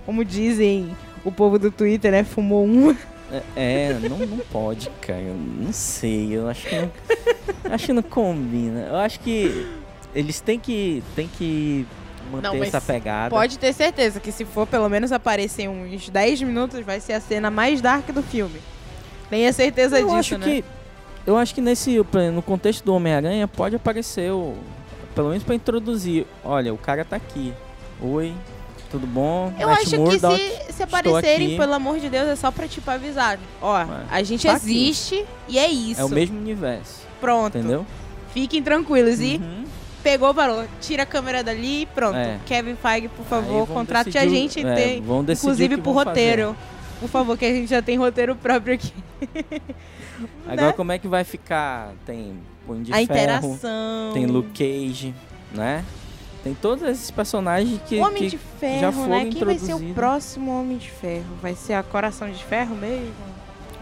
como dizem o povo do Twitter, né? Fumou um. É, é, não, não pode, cara. Eu Não sei, eu acho que não, acho que não combina. Eu acho que eles têm que, têm que manter Não, essa pegada. Pode ter certeza que se for pelo menos aparecer uns 10 minutos, vai ser a cena mais dark do filme. Tenha certeza eu disso, acho né? que eu acho que nesse no contexto do Homem-Aranha pode aparecer o pelo menos pra introduzir. Olha, o cara tá aqui. Oi, tudo bom? Eu Matt acho que Murdock, se, se aparecerem, aqui. pelo amor de Deus, é só pra tipo avisar. Ó, a gente tá aqui. existe e é isso. é o mesmo universo, Pronto. entendeu? Fiquem tranquilos. E Uhum. pegou, parou. Tira a câmera dali e pronto. É. Kevin Feige, por favor, contrate a decidir o- gente, é, o inclusive que pro vão fazer. Por favor, que a gente já tem roteiro próprio aqui. Agora né? como é que vai ficar? Tem Punho de a Ferro, interação. tem Luke Cage, né? Tem todos esses personagens que, O Homem que de Ferro, já foram né? Quem vai ser o próximo Homem de Ferro? Vai ser a Coração de Ferro mesmo?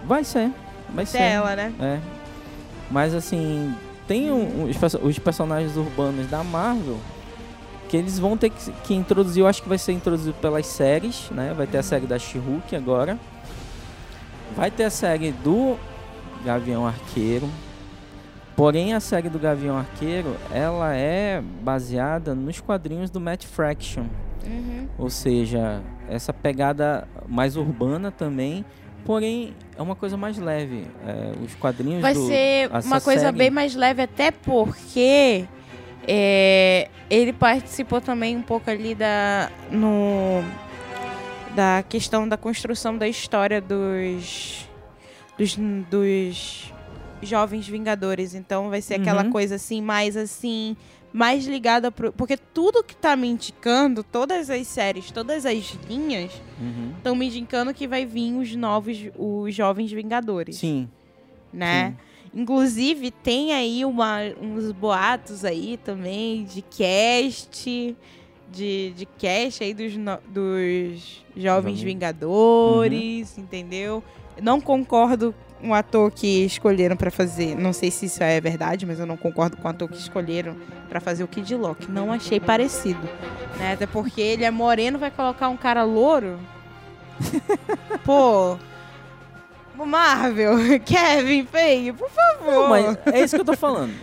vai ser, vai ser. ela, né? É. Mas assim, tem um- os, perso- os personagens urbanos da Marvel que eles vão ter que, que introduzir, eu acho que vai ser introduzido pelas séries, né? Vai ter a série da She-Hulk agora. Vai ter a série do Gavião Arqueiro. Porém, a série do Gavião Arqueiro, ela é baseada nos quadrinhos do Matt Fraction. Uhum. Ou seja, essa pegada mais urbana também, porém é uma coisa mais leve. É, os quadrinhos Vai do, ser uma coisa série- bem mais leve, até porque é, ele participou também um pouco ali da. no da questão da construção da história dos. dos, dos jovens vingadores. Então vai ser aquela Uhum. coisa assim, mais assim. Mais ligada pro. Porque tudo que tá me indicando, todas as séries, todas as linhas, Uhum. estão me indicando que vai vir os novos, os jovens vingadores Sim, né? Inclusive, tem aí uma, uns boatos aí também de cast, de, de cast aí dos, no- dos Jovens. Vingadores, entendeu? Não concordo com o ator que escolheram pra fazer. Não sei se isso é verdade, mas eu não concordo com o ator que escolheram pra fazer o Kid Lock. Não achei parecido, né? Até porque ele é moreno, vai colocar um cara louro. Pô, Marvel, Kevin Feige, por favor. Não, mas é isso que eu tô falando.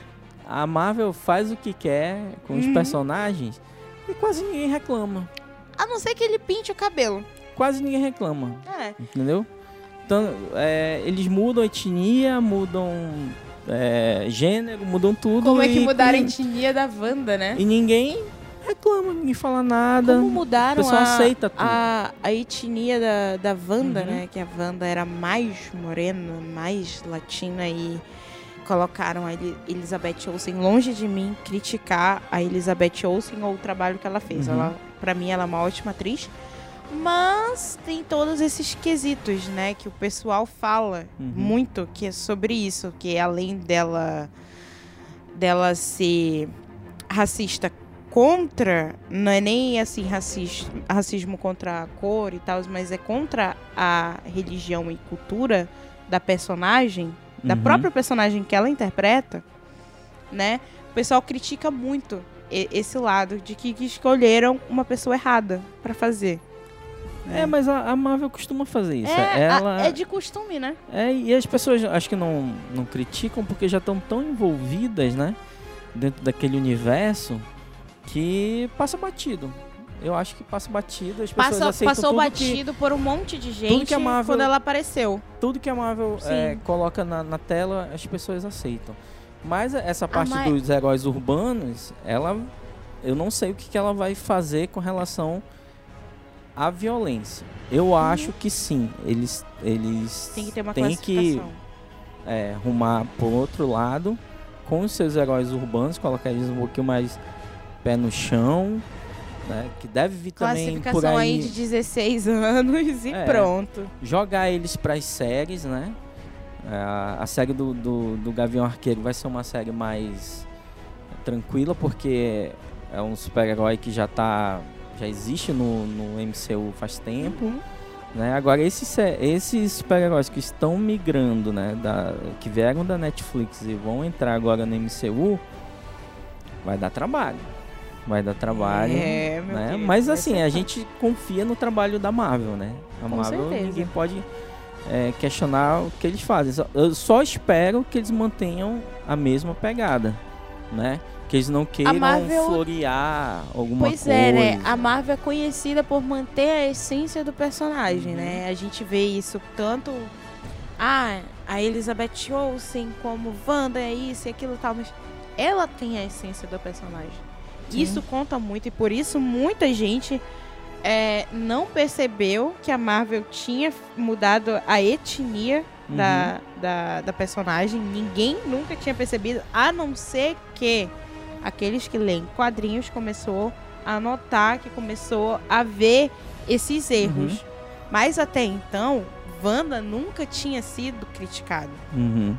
A Marvel faz o que quer com os Uhum. personagens e quase ninguém reclama. A não ser que ele pinte o cabelo. Quase ninguém reclama, É. entendeu? Então, é, eles mudam etnia, mudam é, gênero, mudam tudo. Como é que e- mudaram a e, etnia da Wanda, né? e ninguém reclama, ninguém fala nada. Como mudaram a, aceita tudo. a, a etnia da, da Wanda, Uhum. né? Que a Wanda era mais morena, mais latina e colocaram a Eli- Elizabeth Olsen longe de mim criticar a Elizabeth Olsen ou o trabalho que ela fez. Uhum. Ela, para mim, ela é uma ótima atriz. Mas tem todos esses quesitos, né? Que o pessoal fala Uhum. muito que é sobre isso. Que além dela, dela ser racista contra, não é nem assim racismo, racismo contra a cor e tal, mas é contra a religião e cultura da personagem, da Uhum. própria personagem que ela interpreta, né? O pessoal critica muito esse lado de que, que escolheram uma pessoa errada pra fazer. É, mas a, Marvel costuma fazer isso. É, Ela, é de costume, né? É, e as pessoas acho que não, não criticam porque já estão tão envolvidas, né? Dentro daquele universo que passa batido. Eu acho que passa batido, as pessoas Passa, passou batido por um monte de gente que Marvel- quando ela apareceu. Que, tudo que a Marvel é, coloca na, na tela, as pessoas aceitam. Mas essa parte Ma- dos heróis urbanos, ela eu não sei o que, que ela vai fazer com relação à violência. Eu acho que sim, eles eles Uhum. Tem que ter uma têm que é, rumar pro outro lado com os seus heróis urbanos, colocar eles um pouquinho mais pé no chão, né? Que deve vir também por Classificação aí aí, de 16 anos e É. pronto. jogar eles pras séries, né? É, A, a série do, do, do Gavião Arqueiro vai ser uma série mais tranquila, porque é um super-herói que já tá, já existe no, no MCU faz tempo. Uhum. Né? Agora, esses, esses super-heróis que estão migrando, né, da, que vieram da Netflix e vão entrar agora no MCU, vai dar trabalho. Vai dar trabalho. É, meu né? querido, Mas assim, ser a gente confia no trabalho da Marvel, né? A Com Marvel certeza. ninguém pode é, questionar o que eles fazem. Eu só espero que eles mantenham a mesma pegada, né? Que eles não queiram Marvel- florear alguma Pois coisa. é, né? A Marvel é conhecida por manter a essência do personagem, né? A gente vê isso tanto. Ah, a Elizabeth Olsen como Wanda é isso e aquilo e tal, mas ela tem a essência do personagem. Sim. Isso conta muito e por isso muita gente é, não percebeu que a Marvel tinha mudado a etnia Uhum. da, da, da personagem. Ninguém nunca tinha percebido, a não ser que aqueles que leem quadrinhos começou a notar, que começou a ver esses erros. Mas até então, Wanda nunca tinha sido criticada. Uhum.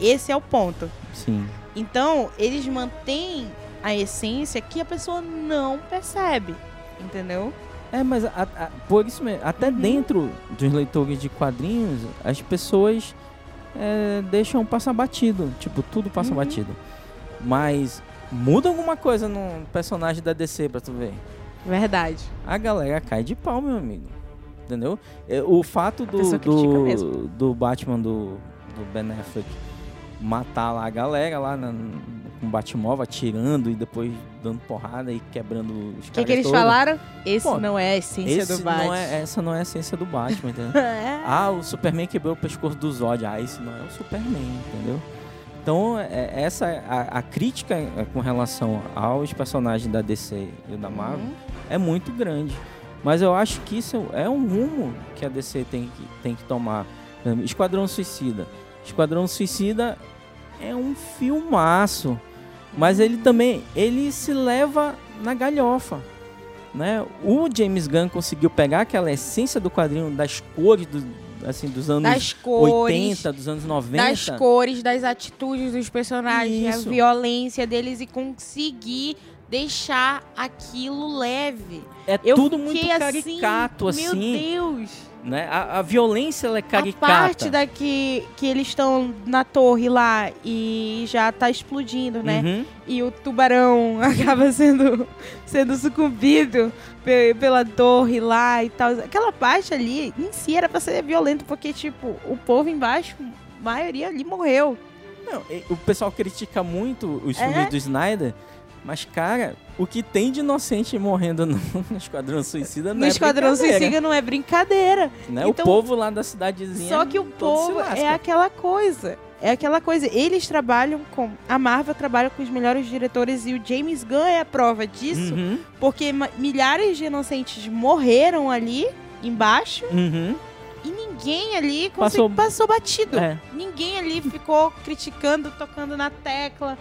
Esse é o ponto. Sim. Então, eles mantêm a essência que a pessoa não percebe. Entendeu? É, mas a- a- por isso mesmo, até Uhum. dentro dos leitores de quadrinhos, as pessoas é, deixam passar batido. Tipo, tudo passa Uhum. batido. Mas muda alguma coisa no personagem da DC pra tu ver. Verdade. A galera cai de pau, meu amigo. Entendeu? É, O fato do, do, do Batman do, do Ben Affleck matar lá a galera lá na, com Batmóvel atirando e depois dando porrada e quebrando os O que, caras que eles todos. falaram? Esse Pô, não é a essência do Batman. não é, essa não é a essência do Batman, entendeu? É. ah, o Superman quebrou o pescoço do Zod. Ah, esse não é o Superman, entendeu? Então, é- essa a, a crítica é, com relação aos personagens da DC e da Marvel Uhum. é muito grande. Mas eu acho que isso é um rumo que a DC tem que, tem que tomar. Esquadrão Suicida. Esquadrão Suicida é um filmaço. Mas ele também, ele se leva na galhofa. Né? O James Gunn conseguiu pegar aquela essência do quadrinho das cores do, assim, dos anos Das cores. 80, dos anos 90. das cores, das atitudes dos personagens, Isso. a violência deles e conseguir deixar aquilo leve. É Eu tudo muito fiquei caricato, assim. assim. Meu Deus! Né? A, a violência ela é A caricata. parte da que, que eles estão na torre lá e já tá explodindo, né? Uhum. E o tubarão acaba sendo, sendo sucumbido pe- pela torre lá e tal. Aquela parte ali, em si, era pra ser violento, porque, tipo, o povo embaixo, a maioria ali morreu. Não, o pessoal critica muito os É? filmes do Snyder, mas, cara, o que tem de inocente morrendo no, no Esquadrão Suicida não No é Esquadrão Suicida não é brincadeira. Né? Então- o povo lá da cidadezinha. Só que o povo é aquela coisa. É aquela coisa. Eles trabalham com. A Marvel trabalha com os melhores diretores e o James Gunn é a prova disso. Uhum, Porque milhares de inocentes morreram ali embaixo uhum. e ninguém ali passou, passou batido. É. Ninguém ali ficou criticando, tocando na tecla.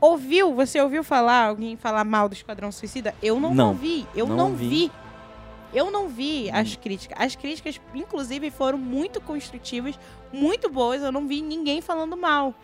Ouviu? Você ouviu falar, alguém falar mal do Esquadrão Suicida? Eu não, Não, ouvi. Eu não não, ouvi. vi. Eu não vi Hum. as críticas. As críticas, inclusive, foram muito construtivas, muito boas. Eu não vi ninguém falando mal.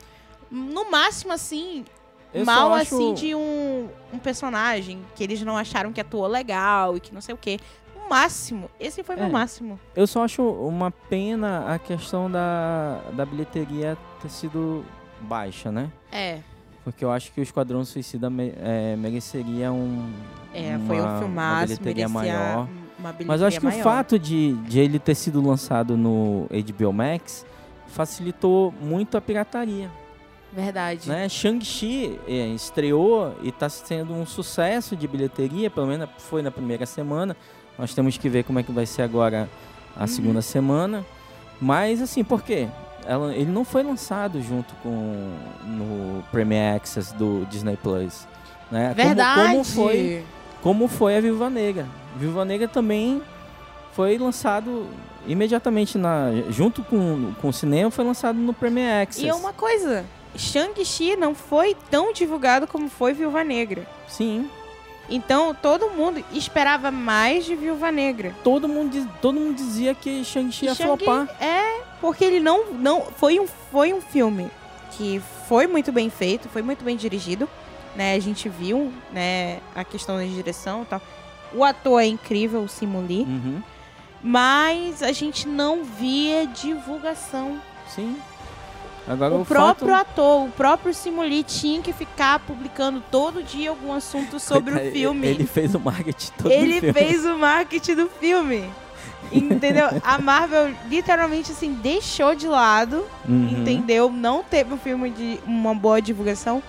No máximo, assim, Eu mal acho- assim de um, um personagem que eles não acharam que atuou legal e que não sei o quê. O máximo. Esse foi É. meu máximo. Eu só acho uma pena a questão da, da bilheteria ter sido baixa, né? É. Porque eu acho que o Esquadrão Suicida me- é, mereceria um. É, foi uma- um uma filmaço, bilheteria merecia maior. uma bilheteria Mas eu acho que o maior. fato de, de ele ter sido lançado no HBO Max facilitou muito a pirataria. Verdade. Né? Shang-Chi é, estreou e está sendo um sucesso de bilheteria, pelo menos foi na primeira semana. Nós temos que ver como é que vai ser agora a Uhum. segunda semana. Mas assim, por quê? Ela- ele não foi lançado junto com no Premier Access do Disney Plus. Né? Como- Verdade. Como, foi, como foi a Viúva Negra. Viúva Negra também foi lançado imediatamente na junto com, com o cinema foi lançado no Premier Access. E é uma coisa, Shang-Chi não foi tão divulgado como foi Viúva Negra. Sim, Então todo mundo esperava mais de Viúva Negra. todo mundo todo mundo dizia que Shang-Chi ia Shang- flopar. É, porque ele não não foi um foi um filme que foi muito bem feito, foi muito bem dirigido, né? A gente viu, né, a questão da direção e tal. O ator é incrível, o Simon Lee. Uhum. Mas a gente não via divulgação. Sim. Agora o, o próprio fato... ator, o próprio Simon Lee tinha que ficar publicando todo dia algum assunto sobre Coitado, o filme. Ele fez o marketing todo Ele fez o marketing do filme. Entendeu? A Marvel literalmente assim deixou de lado, Uhum. entendeu? Não teve um filme de uma boa divulgação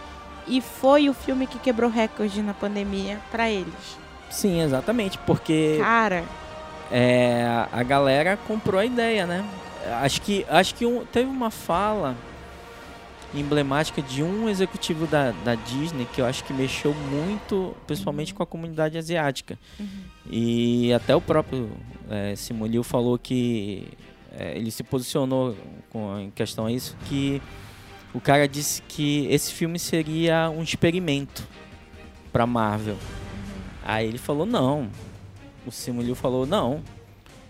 e foi o filme que quebrou recorde na pandemia pra eles. Sim, exatamente, porque Cara, é, a galera comprou a ideia, né? Acho que, acho que um- teve uma fala emblemática de um executivo da, da Disney que eu acho que mexeu muito, principalmente com a comunidade asiática. E até o próprio é, Simon Liu falou que é, ele se posicionou com, em questão a isso, que o cara disse que esse filme seria um experimento para Marvel. Aí ele falou não. O Simon Liu falou não.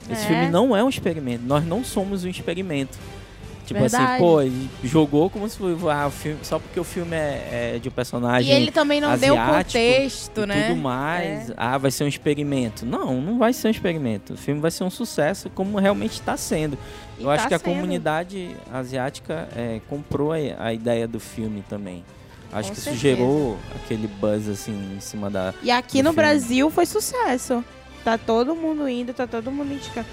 Esse É. filme não é um experimento. Nós não somos um experimento. Tipo Verdade. assim, pô, ele jogou como se fosse ah, o filme, só porque o filme é, é de um personagem e ele também não deu contexto, né? tudo mais. É. Ah, vai ser um experimento. Não, não vai ser um experimento. O filme vai ser um sucesso, como realmente está sendo. E Eu acho tá que a sendo. comunidade asiática é, comprou a, a ideia do filme também. Acho Com que certeza. isso gerou aquele buzz assim em cima da. E aqui no filme. Brasil foi sucesso. Tá todo mundo indo, tá todo mundo indicando.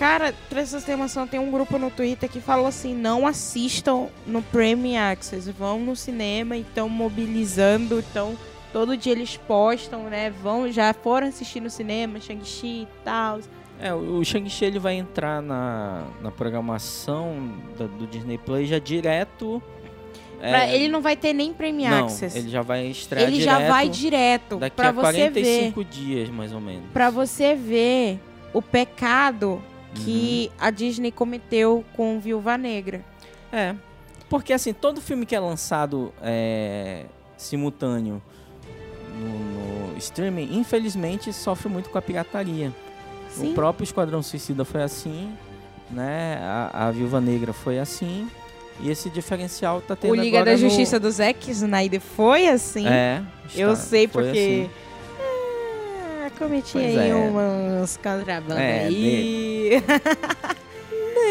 Cara, pra vocês terem noção, tem um grupo no Twitter que falou assim: não assistam no Premium Access, vão no cinema e estão mobilizando, então todo dia eles postam, né? Vão, já foram assistir no cinema, Shang-Chi e tal. É, o Shang-Chi ele vai entrar na, na programação da- do Disney Play já direto. Pra- é, ele não vai ter nem Premium não, Access. ele já vai estrear Ele direto já vai direto daqui pra a você ver. 45 dias, mais ou menos. Pra você ver o pecado que Uhum. a Disney cometeu com Viúva Negra. É. Porque assim, todo filme que é lançado é, simultâneo no, no streaming, infelizmente sofre muito com a pirataria. Sim. O próprio Esquadrão Suicida foi assim, né? A, a Viúva Negra foi assim. E esse diferencial tá tendo O Liga da no- Justiça do Zack Snyder foi assim. É. eu está- sei foi porque. assim. Cometi Pois aí é. uns contrabandos É, aí.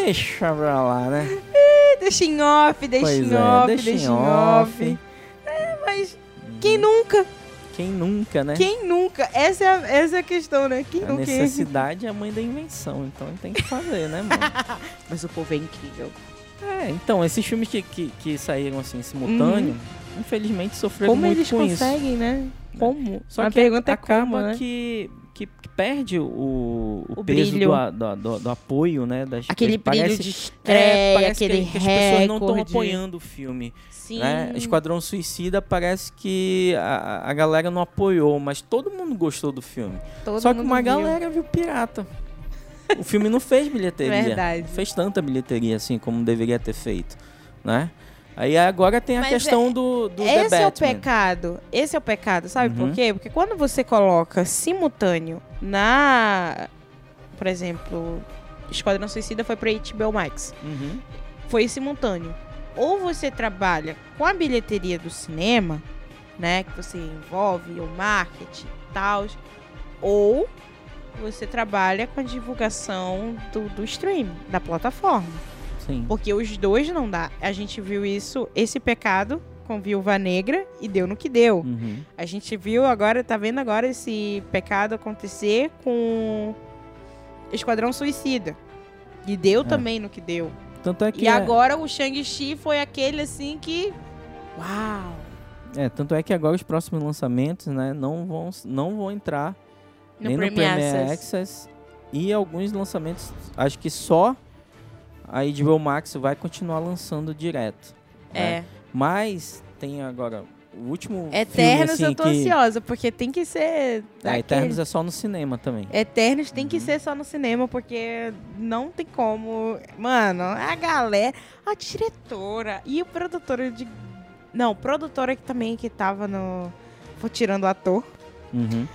Deixa pra lá, né? deixa em off, deixa Pois em é, off, deixa deixa em em off. off. É, mas quem nunca? Quem nunca, né? Quem nunca? Essa é a, essa é a questão, né? Quem A nunca? necessidade é a mãe da invenção, então tem que fazer, né, mano? Mas o povo é incrível. É, então, esses filmes que, que, que saíram assim simultâneo, infelizmente sofreram Como muito eles com isso. conseguem, né? Como? Só a que pergunta é como, né? que, que, que perde o, o, O peso do, do, do, do apoio, né? Das, Aquele parece- brilho de é, estreia, parece aquele que, que as pessoas não estão apoiando o filme. Sim. Né? Esquadrão Suicida parece que a, a galera não apoiou, mas todo mundo gostou do filme. Todo Só que uma viu. galera viu pirata. O filme não fez bilheteria. Verdade. Não fez tanta bilheteria assim como deveria ter feito, né? Aí agora tem a Mas questão do, do The Esse é o pecado. Esse é o pecado, sabe Uhum. por quê? Porque quando você coloca simultâneo na. Por exemplo, Esquadrão Suicida foi pra HBO Max. Uhum. Foi simultâneo. Ou você trabalha com a bilheteria do cinema, né? Que você envolve o marketing e tal. Ou você trabalha com a divulgação do, do stream, da plataforma. Sim. Porque os dois não dá. A gente viu isso, esse pecado com Viúva Negra e deu no que deu. Uhum. A gente viu agora, tá vendo agora esse pecado acontecer com Esquadrão Suicida. E deu É. também no que deu. Tanto é que E é- agora o Shang-Chi foi aquele assim que. Uau! é, tanto é que agora os próximos lançamentos, né, não vão não vão entrar No nem no Premier Premier Access. Access e alguns lançamentos, acho que só a HBO Max vai continuar lançando direto. né? É. Mas tem agora o último Eternos filme, assim, eu tô que... ansiosa, porque tem que ser. Ah, Eternos é só no cinema também. Eternos tem que Uhum. ser só no cinema, porque não tem como. Mano, a galera, a diretora e o produtora de. Não, produtora que também que tava no. Vou tirando o ator. Uhum.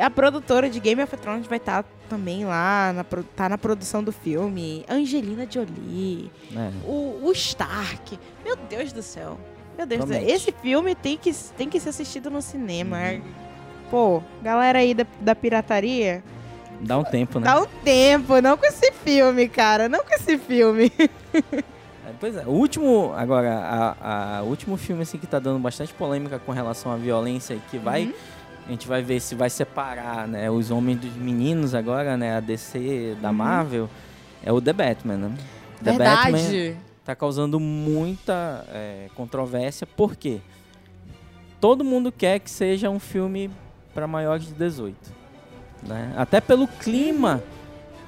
A produtora de Game of Thrones vai estar também lá, na, tá na produção do filme. Angelina Jolie, É. o, o Stark. Meu Deus do céu. Meu Deus do céu. Promete. Esse filme tem que, tem que ser assistido no cinema. Uhum. pô, galera aí da, da pirataria, Dá um tempo, né? dá um tempo, não com esse filme, cara, não com esse filme. É, Pois é, o último, agora, a, a- o último filme assim que tá dando bastante polêmica com relação à violência, que vai, Uhum. A gente vai ver se vai separar, né, os homens dos meninos agora, né, a DC da Uhum. Marvel, é o The Batman, né? The Batman Verdade. tá causando muita é, controvérsia, por quê? Todo mundo quer que seja um filme para maiores de 18, né? Até pelo clima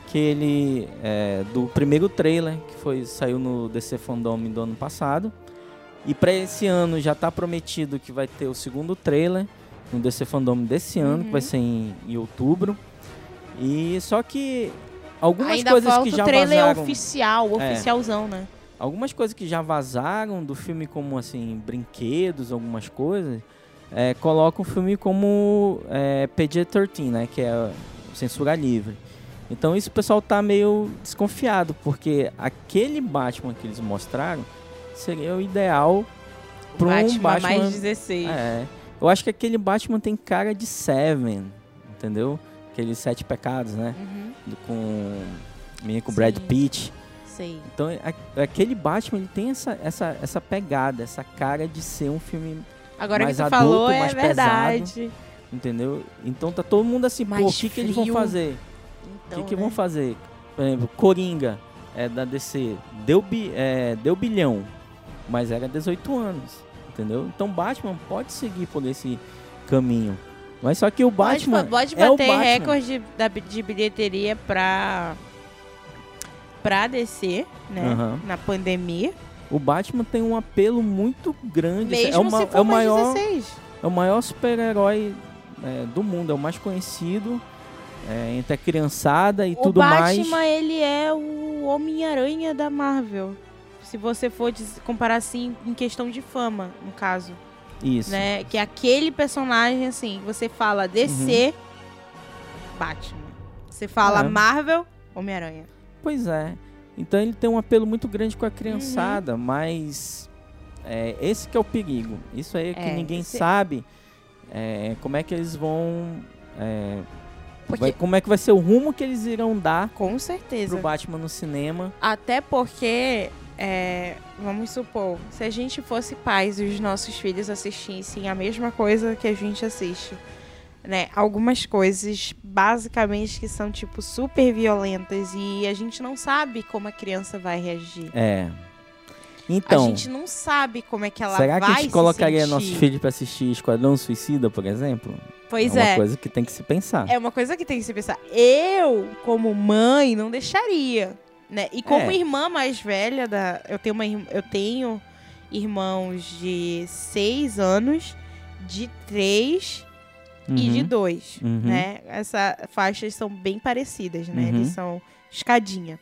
que ele é, do primeiro trailer que foi saiu no DC Fandom do ano passado e para esse ano já tá prometido que vai ter o segundo trailer no DC Fandom desse ano que vai Uhum. ser em, em outubro e só que algumas Ainda coisas que já o trailer vazaram oficial, É. oficialzão, né? algumas coisas que já vazaram do filme, como assim, brinquedos, algumas coisas, é, colocam o filme como é, PG-13, né? Que é censura livre. Então isso o pessoal tá meio desconfiado, porque aquele Batman que eles mostraram seria o ideal para um Batman, Batman. mais 16. É, eu acho que aquele Batman tem cara de Seven, entendeu? Aqueles sete pecados, né? Uhum, Do- com, menino com Brad Sim. Pitt. sei. Então, a- aquele Batman, ele tem essa, essa, essa pegada, essa cara de ser um filme, Agora mais que tu adulto, falou, é mais verdade. entendeu? Então tá todo mundo assim, pô, o Mais que, que eles vão fazer? O Então, que, que né? vão fazer? Por exemplo, Coringa, é, da DC, deu, bi, é, deu bilhão, mas era 18 anos, entendeu? Então Batman pode seguir por esse caminho. Mas só que o Pode, Batman pode é o bater Batman. recorde da, de bilheteria pra, pra DC, né? Aham. Na pandemia. O Batman tem um apelo muito grande. assim, Mesmo é, uma, é o maior 16. É o maior super-herói é, do mundo, é o mais conhecido é, entre a criançada e O tudo Batman, mais. ele é o Homem-Aranha da Marvel. Se você for comparar assim em questão de fama, no caso, Isso. né? Que é aquele personagem assim, você fala DC, Uhum. Batman. Você fala É. Marvel, Homem-Aranha. Pois é. Então ele tem um apelo muito grande com a criançada, Uhum. mas é, esse que é o perigo. Isso aí é que É, ninguém esse- sabe é, como é que eles vão. é, Porque, vai- como é que vai ser o rumo que eles irão dar com certeza. pro Batman no cinema. Até porque, é, vamos supor, se a gente fosse pais e os nossos filhos assistissem a mesma coisa que a gente assiste, né? Algumas coisas, basicamente, que são, tipo, super violentas e a gente não sabe como a criança vai reagir. É. a Então, gente não sabe como é que ela será vai que a gente colocaria sentir. nossos filhos pra assistir Esquadrão Suicida, por exemplo? Pois é uma é. coisa que tem que se pensar. É uma coisa que tem que se pensar. Eu, como mãe, não deixaria, né? E como É. irmã mais velha da, eu tenho uma, eu tenho irmãos de seis anos, de três e de Uhum. dois, Uhum. né? Essas faixas são bem parecidas, né? Uhum. Eles são escadinha.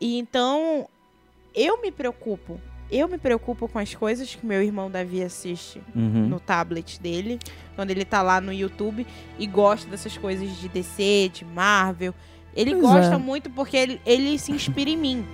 E então eu me preocupo. Eu me preocupo com as coisas que meu irmão Davi assiste Uhum. no tablet dele, quando ele tá lá no YouTube e gosta dessas coisas de DC, de Marvel. Ele Pois gosta é. muito porque ele, ele se inspira em mim,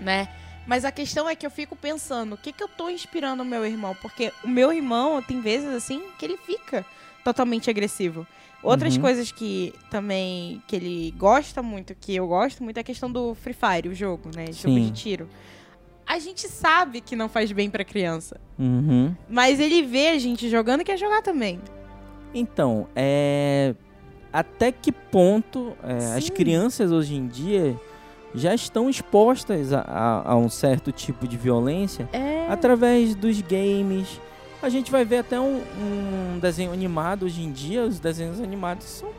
né? Mas a questão é que eu fico pensando, o que que eu tô inspirando o meu irmão? Porque o meu irmão tem vezes assim que ele fica totalmente agressivo. Outras Uhum. coisas que também que ele gosta muito, que eu gosto muito, é a questão do Free Fire, o jogo, né? Jogo Sim. de tiro. A gente sabe que não faz bem pra criança. Uhum. Mas ele vê a gente jogando e quer jogar também. Então, é... até que ponto é, as crianças hoje em dia já estão expostas a, a- a um certo tipo de violência É. através dos games. A gente vai ver até um, um desenho animado hoje em dia. Os desenhos animados são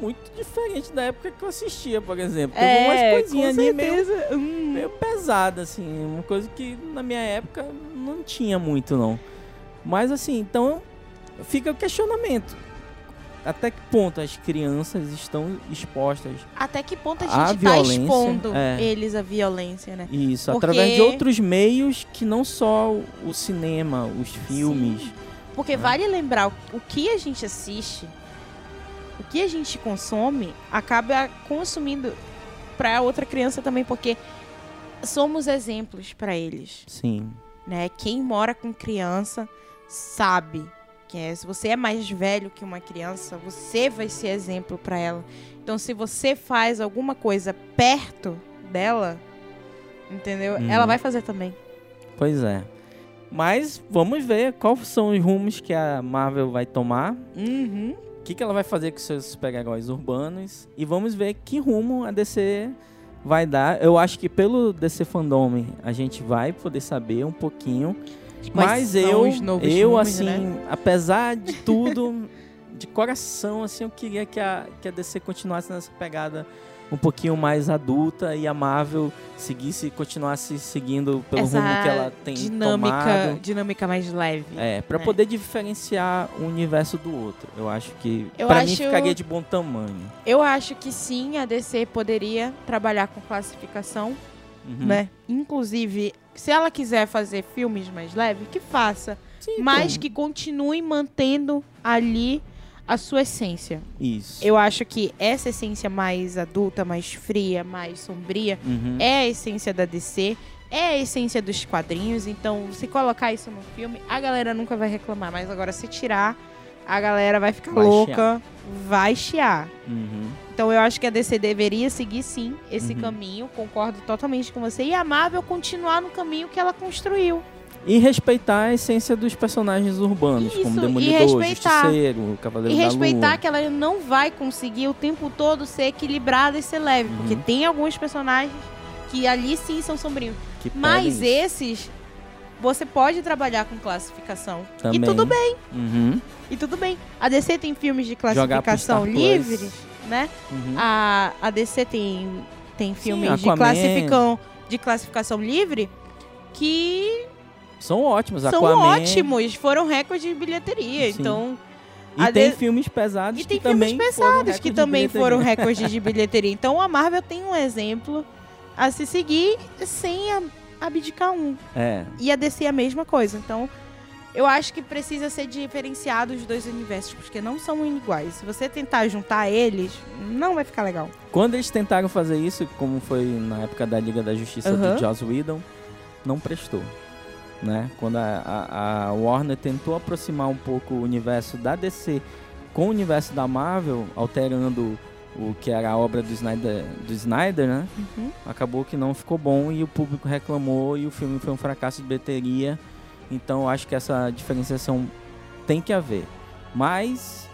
muito diferentes da época que eu assistia, por exemplo. Tem É, umas coisinhas ali meio. Hum. meio pesada, assim. Uma coisa que na minha época não tinha muito, não. Mas assim, então fica o questionamento. Até que ponto as crianças estão expostas Até que ponto a gente tá violência, expondo é. eles à violência, né? isso Porque- através de outros meios que não só o- cinema, os filmes. Sim. Porque né? vale lembrar o- que a gente assiste, o que a gente consome, acaba consumindo pra outra criança também, porque somos exemplos pra eles, Sim. né? Quem mora com criança sabe é. Se você é mais velho que uma criança, você vai ser exemplo para ela. Então, se você faz alguma coisa perto dela, entendeu? Uhum. Ela vai fazer também. Pois é. Mas vamos ver quais são os rumos que a Marvel vai tomar. Uhum. O que, que ela vai fazer com seus super-heróis urbanos. E vamos ver que rumo a DC vai dar. Eu acho que pelo DC Fandom a gente vai poder saber um pouquinho. Mas eu, eu rumos, assim, né? apesar de tudo, de coração, assim, eu queria que a, que a DC continuasse nessa pegada um pouquinho mais adulta e a Marvel seguisse, continuasse seguindo pelo Essa rumo que ela tem dinâmica, tomado. dinâmica mais leve. É, pra né? poder diferenciar um universo do outro. Eu acho que pra mim ficaria de bom tamanho. Eu acho que sim, a DC poderia trabalhar com classificação, Uhum. né? Inclusive, se ela quiser fazer filmes mais leves, que faça. Sim, mas então, que continue mantendo ali a sua essência. Isso. Eu acho que essa essência mais adulta, mais fria, mais sombria, Uhum. é a essência da DC, é a essência dos quadrinhos. Então, se colocar isso no filme, a galera nunca vai reclamar. Mas agora, se tirar, a galera vai ficar Vai louca, vai chiar. Uhum. Então, eu acho que a DC deveria seguir sim esse Uhum. caminho. Concordo totalmente com você. E a Marvel continuar no caminho que ela construiu. E respeitar a essência dos personagens urbanos, Isso, como e Demolidor, respeitar. Justiceiro, Cavaleiro E da respeitar Lua. que ela não vai conseguir o tempo todo ser equilibrada e ser leve. Uhum. Porque tem alguns personagens que ali sim são sombrios. que Mas esses, você pode trabalhar com classificação. Também. E tudo bem, Uhum. e tudo bem. A DC tem filmes de classificação livres, né? Uhum. A, a DC tem, tem filmes de, Aquaman. classificam, de classificação livre que São ótimos. são Aquaman. ótimos, foram recordes de bilheteria. Sim. Então, E tem de- filmes pesados E tem que também filmes foram pesados que de também foram recordes de bilheteria. Então a Marvel tem um exemplo a se seguir sem abdicar um. É. E a DC é a mesma coisa. Então eu acho que precisa ser diferenciado os dois universos, porque não são iguais. Se você tentar juntar eles, não vai ficar legal. Quando eles tentaram fazer isso, como foi na época da Liga da Justiça Aham. do Joss Whedon, não prestou. Né? Quando a, a- a Warner tentou aproximar um pouco o universo da DC com o universo da Marvel, alterando o que era a obra do Snyder, do Snyder né? Uhum. acabou que não ficou bom e o público reclamou e o filme foi um fracasso de bilheteria. Então eu acho que essa diferenciação tem que haver. Mas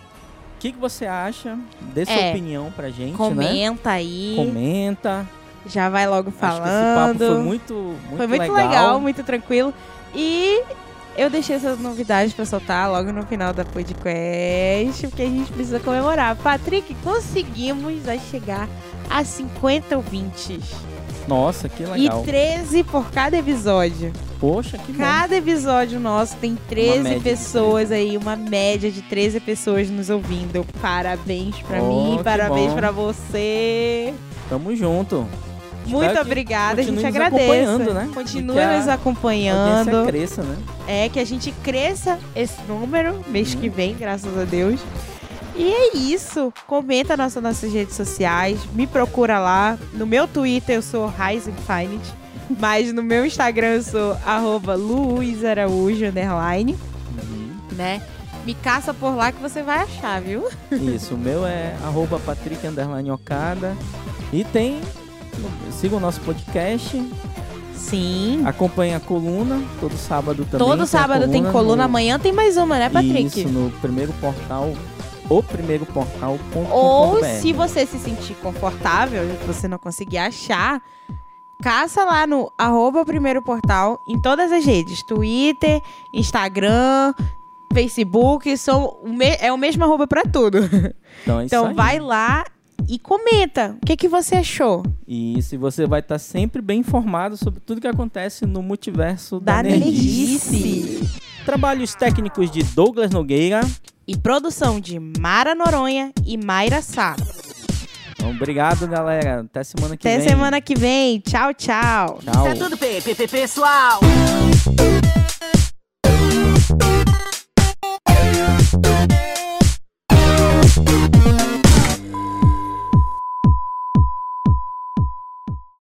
o que, que você acha? Dê sua É. opinião pra gente, né? Comenta aí. Comenta. Já vai logo falando. Acho que esse papo foi muito, muito, Foi muito legal. legal. muito tranquilo. E eu deixei essas novidades pra soltar logo no final da podcast, porque a gente precisa comemorar. Patrick, conseguimos chegar a 50 ouvintes. Nossa, que legal. E 13 por cada episódio. Poxa, que bom. Cada episódio nosso tem 13 média de pessoas aí, uma média de 13 pessoas nos ouvindo. Parabéns pra Oh, mim, parabéns bom. pra você. Tamo junto. Muito obrigada, a gente agradece. acompanhando, né? Continue que a nos A acompanhando. audiência cresça, né? É que a gente cresça esse número mês Uhum. que vem, graças a Deus. E é isso. Comenta nas nossas redes sociais. Me procura lá. No meu Twitter eu sou Rise Infinite. Mas no meu Instagram eu sou arroba Luiz Araújo, underline, Uhum. né? Me caça por lá que você vai achar, viu? Isso, o meu é arroba Patrick Underline Okada. E tem. Siga o nosso podcast. Sim. Acompanhe a coluna. Todo sábado também. Todo tem sábado tem coluna. no- Amanhã tem mais uma, né, Patrick? Isso, no primeiro portal. O primeiro portal. Ou se você se sentir confortável e você não conseguir achar, caça lá no arroba primeiro portal em todas as redes. Twitter, Instagram, Facebook, o me- é o mesmo arroba pra tudo. Então, é isso Então vai lá e comenta. O que, que você achou E se você vai estar sempre bem informado sobre tudo que acontece no multiverso da, da nerdice. Nerdice? Trabalhos técnicos de Douglas Nogueira. E produção de Mara Noronha e Mayra Sá. Então, obrigado, galera. Até semana que Até vem. Até semana que vem. Tchau, tchau. Tchau. Isso é tudo, pessoal. Thank you.